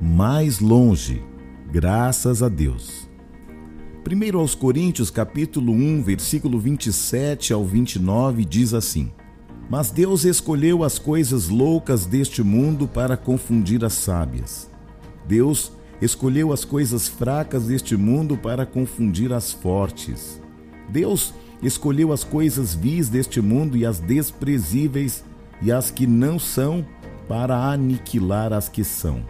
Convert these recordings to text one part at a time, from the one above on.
mais longe, graças a Deus. Primeiro aos Coríntios, capítulo 1, versículo 27 ao 29 diz assim: Mas Deus escolheu as coisas loucas deste mundo para confundir as sábias. Deus escolheu as coisas fracas deste mundo para confundir as fortes. Deus escolheu as coisas vis deste mundo e as desprezíveis e as que não são para aniquilar as que são,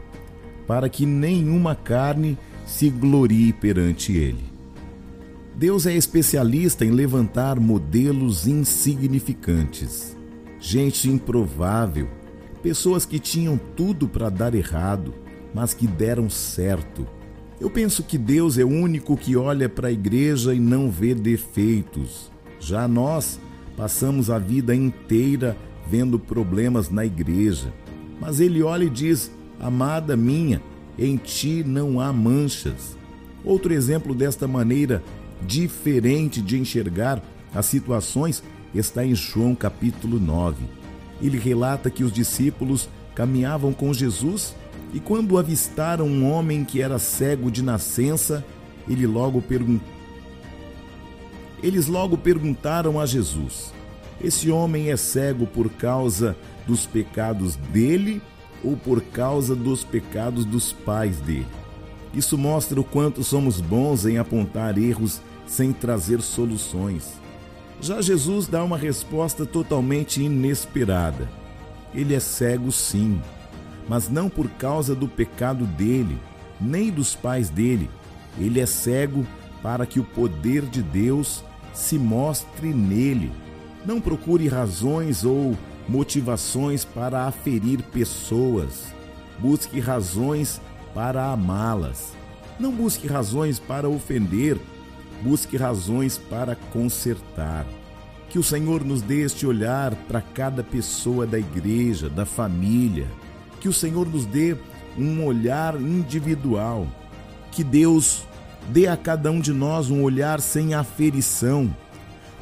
para que nenhuma carne se glorie perante ele. Deus é especialista em levantar modelos insignificantes, gente improvável, pessoas que tinham tudo para dar errado, mas que deram certo. Eu penso que Deus é o único que olha para a igreja e não vê defeitos. Já nós passamos a vida inteira vendo problemas na igreja, mas ele olha e diz: Amada minha, em ti não há manchas. Outro exemplo desta maneira diferente de enxergar as situações está em João capítulo 9. Ele relata que os discípulos caminhavam com Jesus e quando avistaram um homem que era cego de nascença, ele logo pergun... eles logo perguntaram a Jesus: Esse homem é cego por causa dos pecados dele ou por causa dos pecados dos pais dele. Isso mostra o quanto somos bons em apontar erros sem trazer soluções. Já Jesus dá uma resposta totalmente inesperada. Ele é cego, sim, mas não por causa do pecado dele, nem dos pais dele. Ele é cego para que o poder de Deus se mostre nele. Não procure razões ou motivações para aferir pessoas. Busque razões para amá-las. Não busque razões para ofender, busque razões para consertar. Que o Senhor nos dê este olhar para cada pessoa da igreja, da família. Que o Senhor nos dê um olhar individual. Que Deus dê a cada um de nós um olhar sem aferição,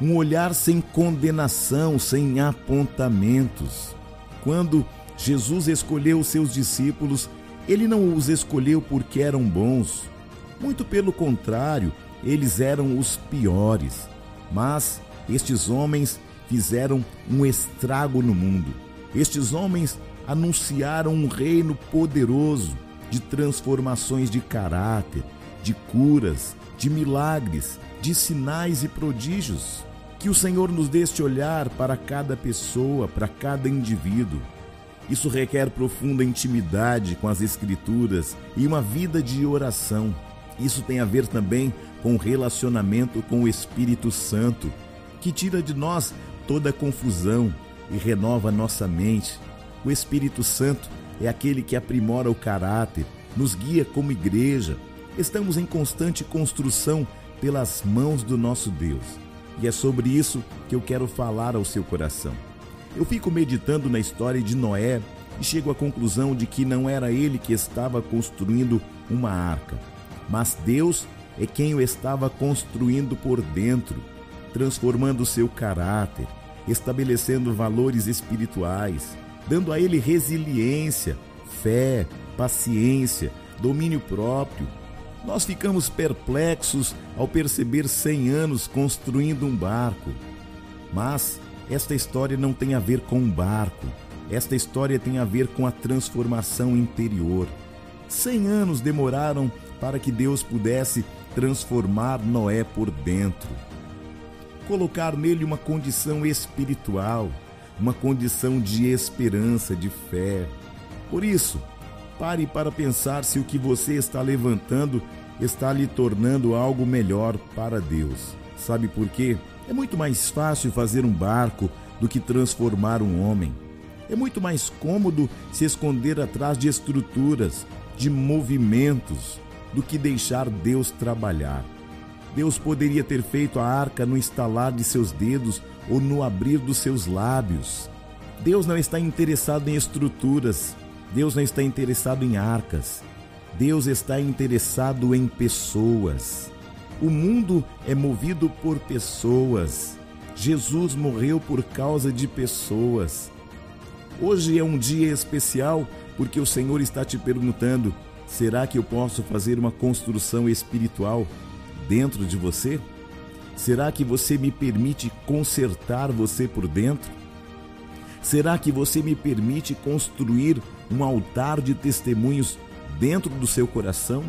um olhar sem condenação, sem apontamentos. Quando Jesus escolheu os seus discípulos, ele não os escolheu porque eram bons. Muito pelo contrário, eles eram os piores. Mas estes homens fizeram um estrago no mundo. Estes homens anunciaram um reino poderoso de transformações de caráter, de curas, de milagres, de sinais e prodígios. Que o Senhor nos dê este olhar para cada pessoa, para cada indivíduo. Isso requer profunda intimidade com as Escrituras e uma vida de oração. Isso tem a ver também com o relacionamento com o Espírito Santo, que tira de nós toda confusão e renova nossa mente. O Espírito Santo é aquele que aprimora o caráter, nos guia como igreja. Estamos em constante construção pelas mãos do nosso Deus. E é sobre isso que eu quero falar ao seu coração. Eu fico meditando na história de Noé e chego à conclusão de que não era ele que estava construindo uma arca, mas Deus é quem o estava construindo por dentro, transformando seu caráter, estabelecendo valores espirituais, dando a ele resiliência, fé, paciência, domínio próprio, nós ficamos perplexos ao perceber 100 anos construindo um barco. Mas esta história não tem a ver com um barco. Esta história tem a ver com a transformação interior. 100 anos demoraram para que Deus pudesse transformar Noé por dentro. Colocar nele uma condição espiritual, uma condição de esperança, de fé. Por isso, Pare para pensar se o que você está levantando está lhe tornando algo melhor para Deus. Sabe por quê? É muito mais fácil fazer um barco do que transformar um homem. É muito mais cômodo se esconder atrás de estruturas, de movimentos do que deixar Deus trabalhar. Deus poderia ter feito a arca no estalar de seus dedos ou no abrir dos seus lábios. Deus não está interessado em estruturas, Deus não está interessado em arcas. Deus está interessado em pessoas. O mundo é movido por pessoas. Jesus morreu por causa de pessoas. Hoje é um dia especial porque o Senhor está te perguntando: será que eu posso fazer uma construção espiritual dentro de você? Será que você me permite consertar você por dentro? Será que você me permite construir um altar de testemunhos dentro do seu coração?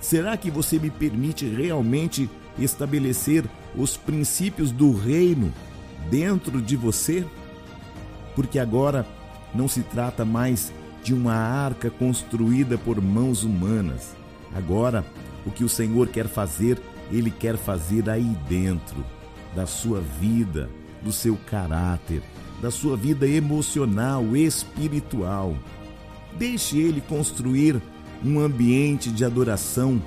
Será que você me permite realmente estabelecer os princípios do reino dentro de você? Porque agora não se trata mais de uma arca construída por mãos humanas. Agora, o que o Senhor quer fazer, Ele quer fazer aí dentro da sua vida, do seu caráter, da sua vida emocional, espiritual. Deixe Ele construir um ambiente de adoração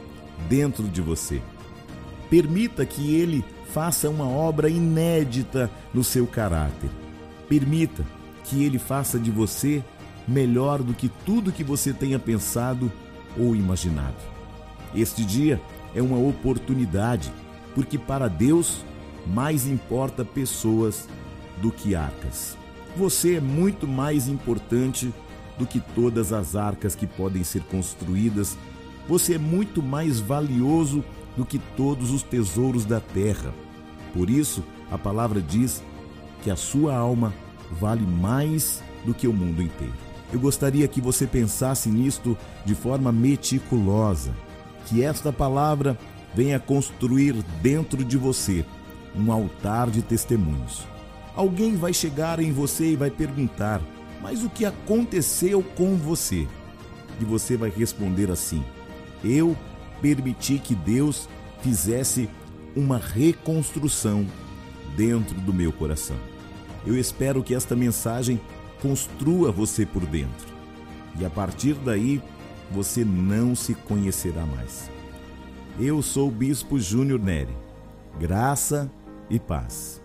dentro de você. Permita que Ele faça uma obra inédita no seu caráter. Permita que Ele faça de você melhor do que tudo que você tenha pensado ou imaginado. Este dia é uma oportunidade, porque para Deus mais importa pessoas do que arcas. Você é muito mais importante do que todas as arcas que podem ser construídas. Você é muito mais valioso do que todos os tesouros da terra. Por isso, a palavra diz que a sua alma vale mais do que o mundo inteiro. Eu gostaria que você pensasse nisto de forma meticulosa, que esta palavra venha construir dentro de você um altar de testemunhos. Alguém vai chegar em você e vai perguntar: mas o que aconteceu com você? E você vai responder assim: Eu permiti que Deus fizesse uma reconstrução dentro do meu coração. Eu espero que esta mensagem construa você por dentro. E a partir daí, você não se conhecerá mais. Eu sou o Bispo Júnior Neri. Graça e paz.